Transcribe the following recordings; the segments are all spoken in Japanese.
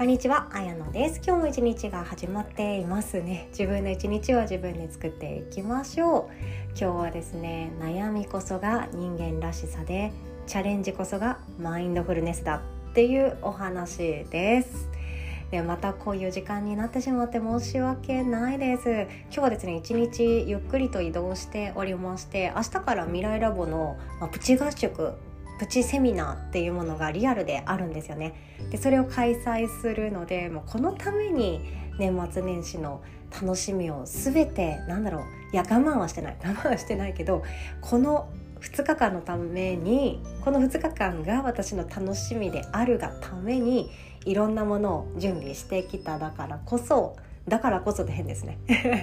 こんにちは、あやのです。今日も一日が始まっていますね。自分の一日は自分で作っていきましょう。今日はですね、悩みこそが人間らしさで、チャレンジこそがマインドフルネスだっていうお話です。でまたこういう時間になってしまって申し訳ないです今日はですね一日ゆっくりと移動しておりまして明日から未来ラボの、まあ、プチ合宿プチセミナーっていうものがリアルであるんですよね。でそれを開催するのでもうこのために年末年始の楽しみを全てなんだろういや我慢はしてない。我慢はしてないけどこの2日間のためにこの2日間が私の楽しみであるがためにいろんなものを準備してきただからこそだからこそで変ですね。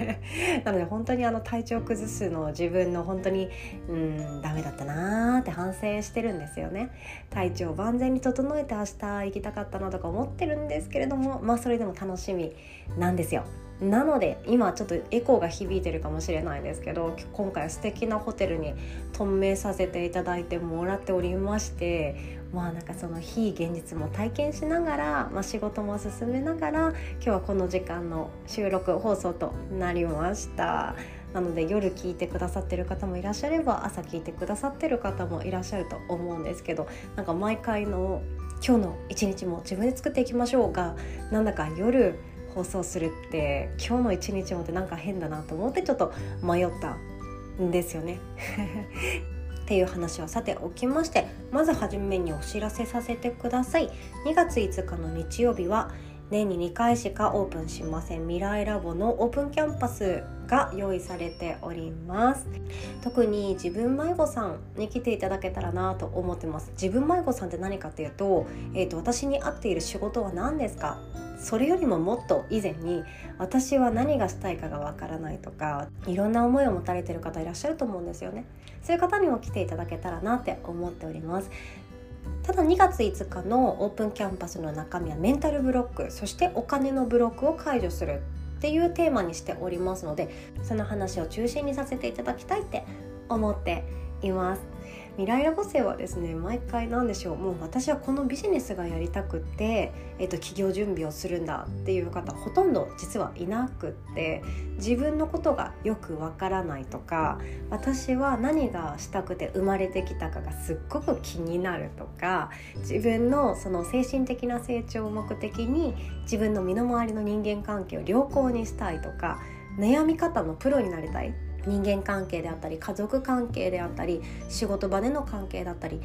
なので本当にあの体調崩すの自分の本当にうんダメだったなーって反省してるんですよね。体調万全に整えて明日行きたかったなとか思ってるんですけれどもまあそれでも楽しみなんですよ。なので今ちょっとエコーが響いてるかもしれないですけど今回は素敵なホテルに泊めさせていただいてもらっておりましてまあなんかその非現実も体験しながら、まあ、仕事も進めながら今日はこの時間の収録放送となりましたなので夜聞いてくださってる方もいらっしゃれば朝聞いてくださってる方もいらっしゃると思うんですけどなんか毎回の今日の一日も自分で作っていきましょうがなんだか夜放送するって今日の一日もってなんか変だなと思ってちょっと迷ったんですよね。っていう話はさておきましてまずはじめにお知らせさせてください。2月5日の日曜日は年に2回しかオープンしません。未来ラボのオープンキャンパスが用意されております。特に自分迷子さんに来ていただけたらなと思ってます。自分迷子さんって何かっていうと,、えーと私に合っている仕事は何ですか？それよりももっと以前に私は何がしたいかがわからないとかいろんな思いを持たれてる方いらっしゃると思うんですよね。そういう方にも来ていただけたらなって思っております。ただ2月5日のオープンキャンパスの中身はメンタルブロックそしてお金のブロックを解除するっていうテーマにしておりますのでその話を中心にさせていただきたいって思っています。未来ラボ生はですね毎回何でしょうもう私はこのビジネスがやりたくって、えーと、企業準備をするんだっていう方ほとんど実はいなくって自分のことがよくわからないとか私は何がしたくて生まれてきたかがすっごく気になるとか自分のその精神的な成長を目的に自分の身の回りの人間関係を良好にしたいとか悩み方のプロになりたい人間関係であったり家族関係であったり仕事場での関係だったり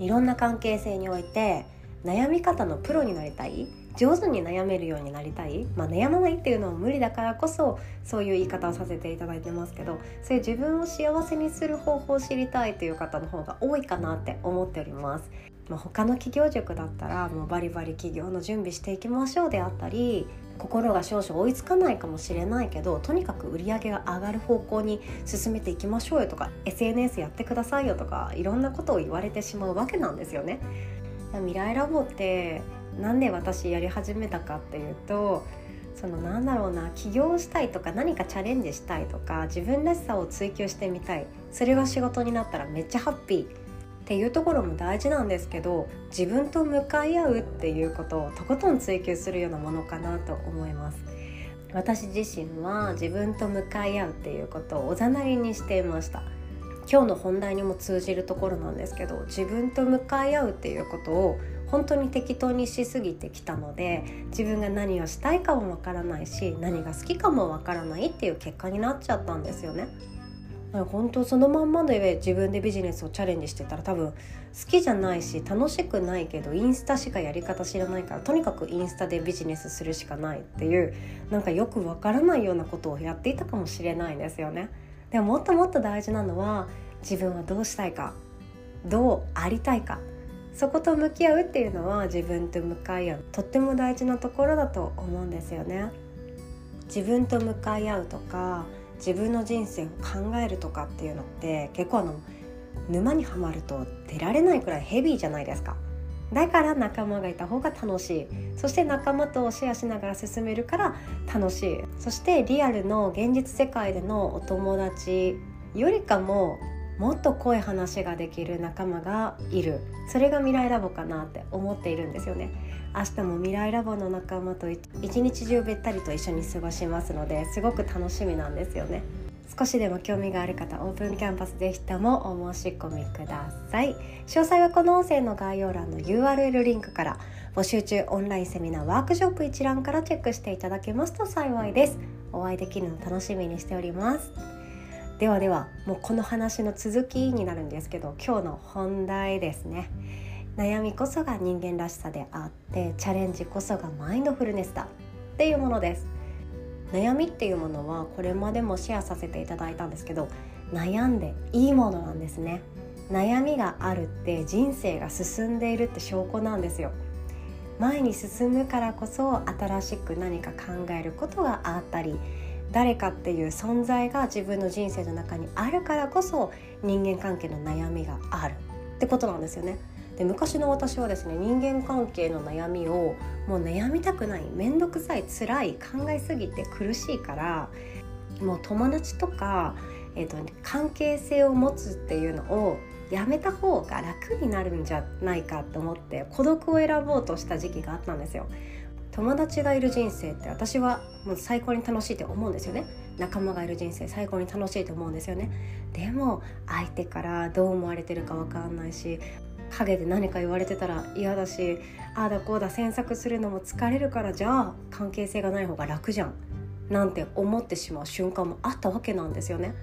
いろんな関係性において悩み方のプロになりたい上手に悩めるようになりたい、まあ、悩まないっていうのも無理だからこそそういう言い方をさせていただいてますけどそういう自分を幸せにする方法を知りたいという方の方が多いかなって思っております。まあ、他の企業塾だったらもうバリバリ企業の準備していきましょうであったり心が少々追いつかないかもしれないけどとにかく売り上げが上がる方向に進めていきましょうよとか SNS やってくださいよとかいろんなことを言われてしまうわけなんですよね。未来ラボってなんで私やり始めたかっていうとそのなんだろうな起業したいとか何かチャレンジしたいとか自分らしさを追求してみたいそれが仕事になったらめっちゃハッピーっていうところも大事なんですけど自分と向かい合うっていうことをとことん追求するようなものかなと思います私自身は自分と向かい合うっていうことをおざなりにしていました今日の本題にも通じるところなんですけど自分と向かい合うっていうことを本当に適当にしすぎてきたので自分が何をしたいかもわからないし何が好きかもわからないっていう結果になっちゃったんですよね。本当そのまんまで自分でビジネスをチャレンジしてたら多分好きじゃないし楽しくないけどインスタしかやり方知らないからとにかくインスタでビジネスするしかないっていうなんかよくわからないようなことをやっていたかもしれないですよね。でももっともっと大事なのは自分はどうしたいかどうありたいかそこと向き合うっていうのは自分と向かい合うとっても大事なところだと思うんですよね。自分と向かい合うとか自分の人生を考えるとかっていうのって結構あの沼にはまると出られないくらいヘビーじゃないですか。だから仲間がいた方が楽しい。そして仲間とシェアしながら進めるから楽しい。そしてリアルの現実世界でのお友達よりかももっと濃い話ができる仲間がいる。それが未来ラボかなって思っているんですよね。明日も未来ラボの仲間と一日中べったりと一緒に過ごしますのですごく楽しみなんですよね。少しでも興味がある方オープンキャンパスぜひともお申し込みください。詳細はこの音声の概要欄の URL リンクから募集中オンラインセミナーワークショップ一覧からチェックしていただけますと幸いです。お会いできるの楽しみにしております。ではではもうこの話の続きになるんですけど今日の本題ですね。悩みこそが人間らしさであってチャレンジこそがマインドフルネスだっていうものです。悩みっていうものはこれまでもシェアさせていただいたんですけど悩んでいいものなんですね。悩みがあるって人生が進んでいるって証拠なんですよ。前に進むからこそ新しく何か考えることがあったり誰かっていう存在が自分の人生の中にあるからこそ人間関係の悩みがあるってことなんですよね。で昔の私はですね人間関係の悩みをもう悩みたくない面倒くさい辛い考えすぎて苦しいからもう友達とか、えーと、関係性を持つっていうのをやめた方が楽になるんじゃないかと思って孤独を選ぼうとした時期があったんですよ。友達がいる人生って私はもう最高に楽しいって思うんですよね。仲間がいる人生最高に楽しいと思うんですよね。でも相手からどう思われてるか分かんないし陰で何か言われてたら嫌だしああだこうだ詮索するのも疲れるからじゃあ関係性がない方が楽じゃん。なんて思ってしまう瞬間もあったわけなんですよね。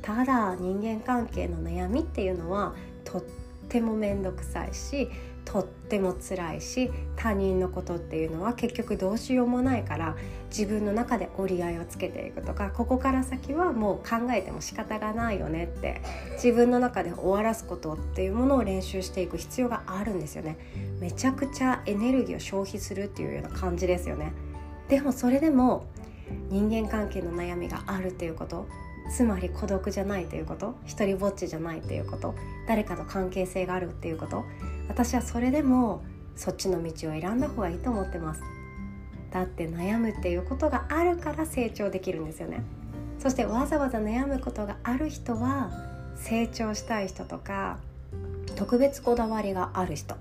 ただ人間関係の悩みっていうのはとっても面倒くさいしとっても辛いし他人のことっていうのは結局どうしようもないから自分の中で折り合いをつけていくとかここから先はもう考えても仕方がないよねって自分の中で終わらすことっていうものを練習していく必要があるんですよね。めちゃくちゃエネルギーを消費するっていうような感じですよね。でもそれでも人間関係の悩みがあるっていうことつまり孤独じゃないということ一りぼっちじゃないということ誰かと関係性があるっていうこと私はそれでもそっちの道を選んだ方がいいと思ってます。だって悩むっていうことがあるから成長できるんですよね。そしてわざわざ悩むことがある人は成長したい人とか特別こだわりがある人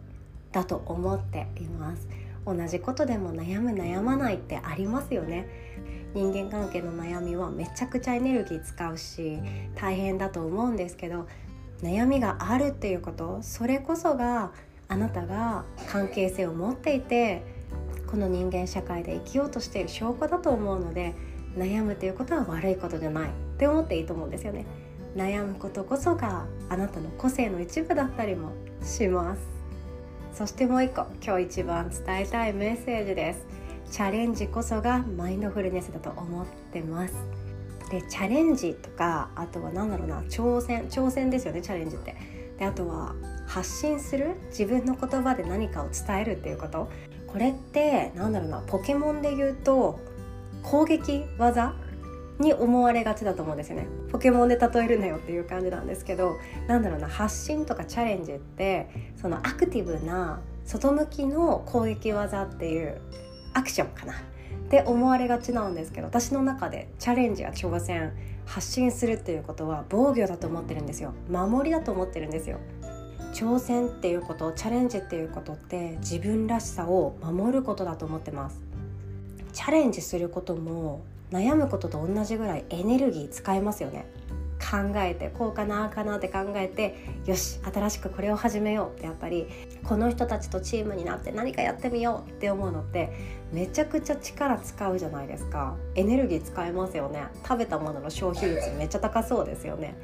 だと思っています。同じことでも悩む悩まないってありますよね。人間関係の悩みはめちゃくちゃエネルギー使うし大変だと思うんですけど悩みがあるっていうことそれこそがあなたが関係性を持っていてこの人間社会で生きようとしている証拠だと思うので悩むということは悪いことじゃないって思っていいと思うんですよね。悩むことこそがあなたの個性の一部だったりもします。そしてもう一個今日一番伝えたいメッセージです。チャレンジこそがマインドフルネスだと思ってます。でチャレンジとかあとは何だろうな挑戦挑戦ですよねチャレンジって。であとは発信する自分の言葉で何かを伝えるっていうこと。これってなんだろうなポケモンで言うと攻撃技に思われがちだと思うんですよね。ポケモンで例えるなよっていう感じなんですけどなんだろうな発信とかチャレンジってそのアクティブな外向きの攻撃技っていうアクションかな。って思われがちなんですけど私の中でチャレンジや挑戦発信するっていうことは防御だと思ってるんですよ。守りだと思ってるんですよ。挑戦っていうことチャレンジっていうことって自分らしさを守ることだと思ってます。チャレンジすることも悩むことと同じぐらいエネルギー使えますよね。考えてこうかなあかなって考えてよし新しくこれを始めようってやっぱりこの人たちとチームになって何かやってみようって思うのってめちゃくちゃ力使うじゃないですか。エネルギー使えますよね。食べたものの消費率めっちゃ高そうですよね。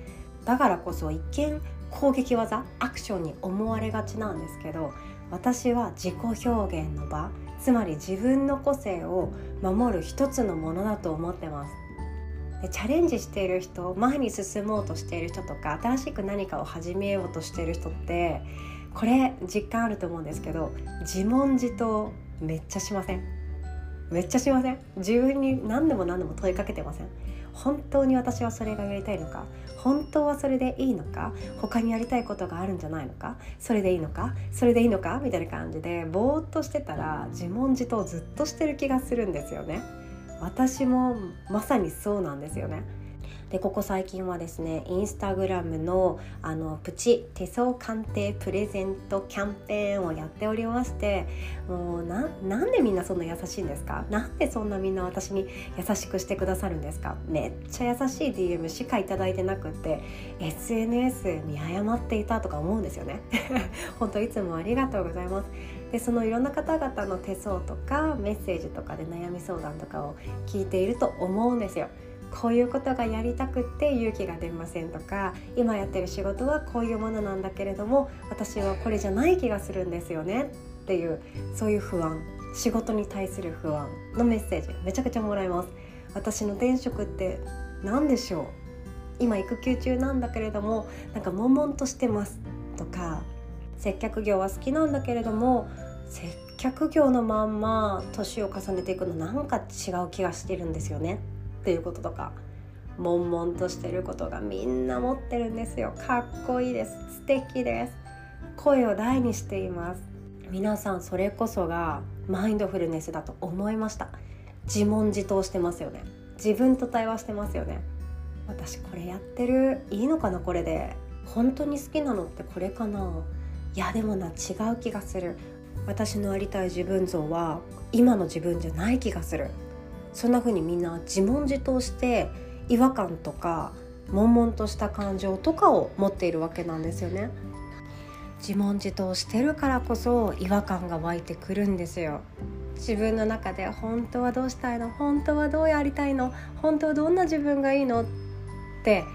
だからこそ一見攻撃技アクションに思われがちなんですけど私は自己表現の場つまり自分の個性を守る一つのものだと思ってます。でチャレンジしている人前に進もうとしている人とか新しく何かを始めようとしている人ってこれ実感あると思うんですけど自問自答めっちゃしません？めっちゃしません？自分に何でも何でも問いかけてません？本当に私はそれがやりたいのか？本当はそれでいいのか？他にやりたいことがあるんじゃないのか？それでいいのか？それでいいのか？みたいな感じでぼーっとしてたら自問自答ずっとしてる気がするんですよね。私もまさにそうなんですよね。でここ最近はですねインスタグラムのあのプチ手相鑑定プレゼントキャンペーンをやっておりましてもうななんでみんなそんな優しいんですか？なんでそんなみんな私に優しくしてくださるんですか？めっちゃ優しい DM しか頂いてなくって SNS 見誤っていたとか思うんですよね。本当いつもありがとうございます。でそのいろんな方々の手相とかメッセージとかで悩み相談とかを聞いていると思うんですよ。こういうことがやりたくって勇気が出ませんとか今やってる仕事はこういうものなんだけれども私はこれじゃない気がするんですよね。っていうそういう不安。仕事に対する不安のメッセージ。めちゃくちゃもらいます。私の転職って何でしょう？今育休中なんだけれどもなんか悶々としてますとか接客業は好きなんだけれども接客業のまんま年を重ねていくのなんか違う気がしてるんですよね。っていうこととか悶々としてることがみんな持ってるんですよ。かっこいいです。素敵です。声を大にしています。皆さんそれこそがマインドフルネスだと思いました。自問自答してますよね。自分と対話してますよね。私これやってる？いいのかな？これで。本当に好きなのってこれかな？いやでもな違う気がする。私のありたい自分像は今の自分じゃない気がする。そんな風にみんな自問自答して違和感とか悶々とした感情とかを持っているわけなんですよね。自問自答してるからこそ違和感が湧いてくるんですよ。自分の中で本当はどうしたいの？本当はどうやりたいの？本当はどんな自分がいいの？って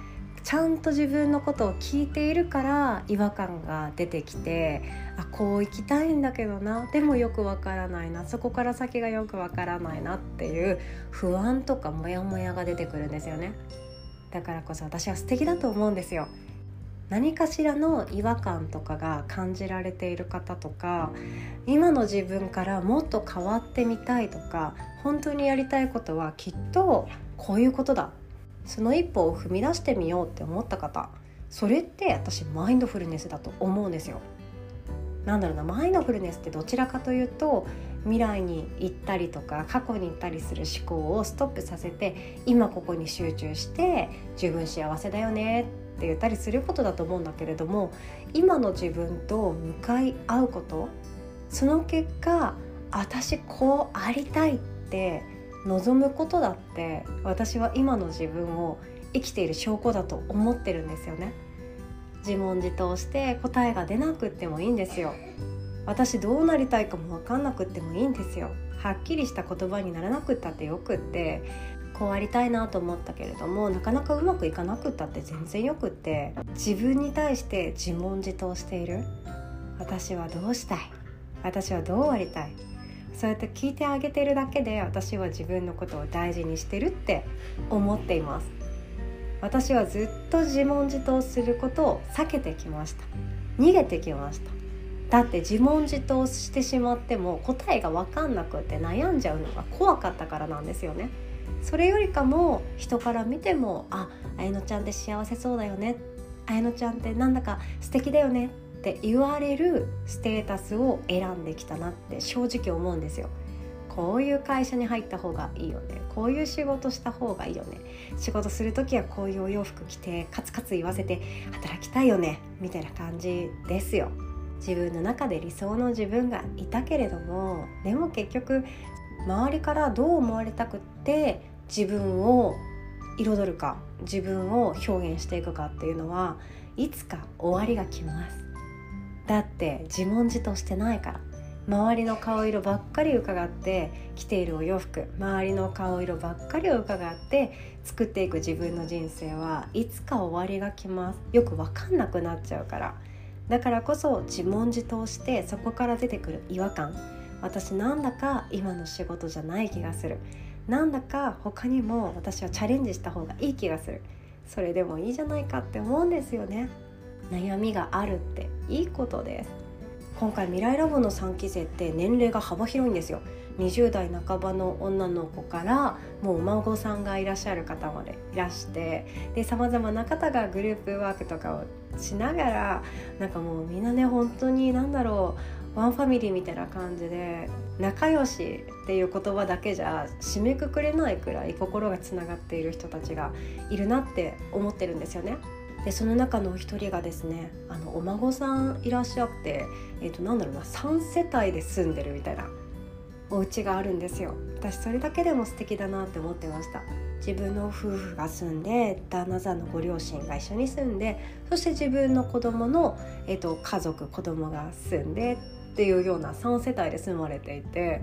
ちゃんと自分のことを聞いているから違和感が出てきてあこう行きたいんだけどなでもよくわからないなそこから先がよくわからないなっていう不安とかモヤモヤが出てくるんですよね。だからこそ私は素敵だと思うんですよ。何かしらの違和感とかが感じられている方とか今の自分からもっと変わってみたいとか本当にやりたいことはきっとこういうことだその一歩を踏み出してみようって思った方それって私マインドフルネスだと思うんですよ。なんだろうなマインドフルネスってどちらかというと未来に行ったりとか過去に行ったりする思考をストップさせて今ここに集中して十分幸せだよねって言ったりすることだと思うんだけれども今の自分と向かい合うことその結果私こうありたいって望むことだって私は今の自分を生きている証拠だと思ってるんですよね。自問自答して答えが出なくってもいいんですよ。私どうなりたいかも分かんなくってもいいんですよ。はっきりした言葉にならなくったってよくってこうありたいなと思ったけれどもなかなかうまくいかなくったって全然よくって自分に対して自問自答している。私はどうしたい？私はどうありたい？そうやって聞いてあげてるだけで私は自分のことを大事にしてるって思っています。私はずっと自問自答することを避けてきました。逃げてきました。だって自問自答してしまっても答えが分かんなくて悩んじゃうのが怖かったからなんですよね。それよりかも人から見てもあ綾乃ちゃんって幸せそうだよね。綾乃ちゃんってなんだか素敵だよね。って言われるステータスを選んできたなって正直思うんですよ。こういう会社に入った方がいいよね。こういう仕事した方がいいよね。仕事する時はこういうお洋服着てカツカツ言わせて働きたいよね。みたいな感じですよ。自分の中で理想の自分がいたけれどもでも結局周りからどう思われたくって自分を彩るか自分を表現していくかっていうのはいつか終わりが来ます。だって自問自答してないから。周りの顔色ばっかり伺って着ているお洋服周りの顔色ばっかりを伺って作っていく自分の人生はいつか終わりが来ます。よく分かんなくなっちゃうから。だからこそ自問自答してそこから出てくる違和感。私なんだか今の仕事じゃない気がする。なんだか他にも私はチャレンジした方がいい気がする。それでもいいじゃないかって思うんですよね。悩みがあるっていいことです今回未来ラボの3期生って年齢が幅広いんですよ20代半ばの女の子からもうお孫さんがいらっしゃる方までいらしてでさまざまな方がグループワークとかをしながらなんかもうみんなね本当に何だろうワンファミリーみたいな感じで仲良しっていう言葉だけじゃ締めくくれないくらい心がつながっている人たちがいるなって思ってるんですよね。でその中のお一人がですねあのお孫さんいらっしゃって、えー、となんだろうな3世帯で住んでるみたいなお家があるんですよ私それだけでも素敵だなって思ってました自分の夫婦が住んで旦那さんのご両親が一緒に住んでそして自分の子供の、えーと、家族子供が住んでっていうような3世帯で住まれていて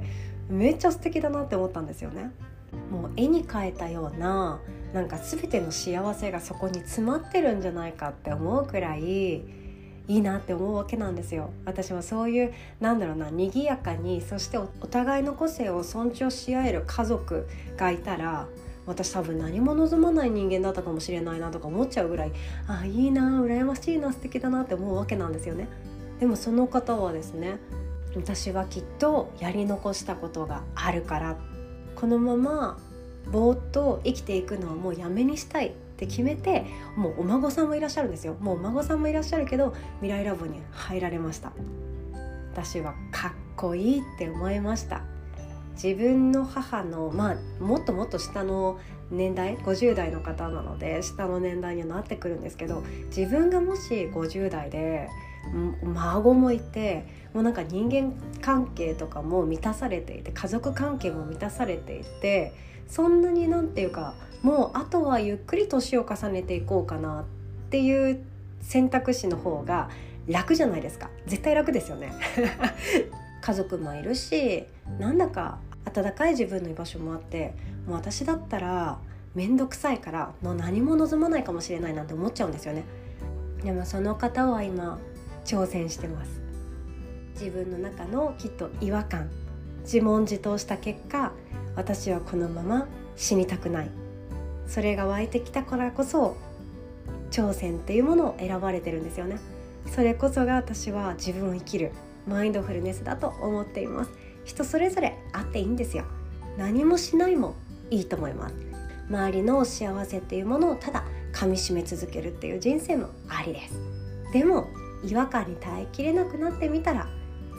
めっちゃ素敵だなって思ったんですよね。もう絵に描いたようななんか全ての幸せがそこに詰まってるんじゃないかって思うくらいいいなって思うわけなんですよ。私はそういうなんだろうな賑やかにそしてお互いの個性を尊重し合える家族がいたら私多分何も望まない人間だったかもしれないなとか思っちゃうぐらいあいいな羨ましいな素敵だなって思うわけなんですよね。でもその方はですね私はきっとやり残したことがあるからこのままぼーっと生きていくのはもうやめにしたいって決めてもうお孫さんもいらっしゃるんですよ。もうお孫さんもいらっしゃるけど未来ラボに入られました。私はかっこいいって思いました。自分の母のまあもっともっと下の年代50代の方なので下の年代にはなってくるんですけど自分がもし50代で孫もいてもうなんか人間関係とかも満たされていて家族関係も満たされていてそんなになんていうかもうあとはゆっくり年を重ねていこうかなっていう選択肢の方が楽じゃないですか。絶対楽ですよね。家族もいるしなんだか温かい自分の居場所もあってもう私だったら面倒くさいからもう何も望まないかもしれないなんて思っちゃうんですよね。でもその方は今挑戦してます。自分の中のきっと違和感自問自答した結果私はこのまま死にたくない。それが湧いてきたからこそ挑戦っていうものを選ばれてるんですよね。それこそが私は自分を生きるマインドフルネスだと思っています。人それぞれあっていいんですよ。何もしないもいいと思います。周りの幸せっていうものをただ噛みしめ続けるっていう人生もありです。でも違和感に耐えきれなくなってみたら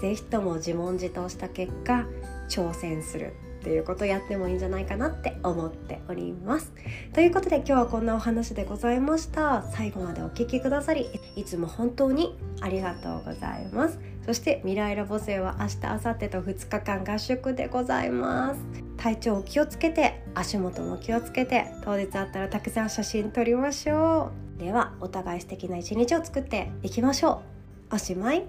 是非とも自問自答した結果挑戦する。っていうことをやってもいいんじゃないかなって思っております。ということで今日はこんなお話でございました。最後までお聴きくださりいつも本当にありがとうございます。そして未来ラボ生は明日明後日と2日間合宿でございます。体調を気をつけて足元も気をつけて当日あったらたくさん写真撮りましょう。ではお互い素敵な一日を作っていきましょう。おしまい。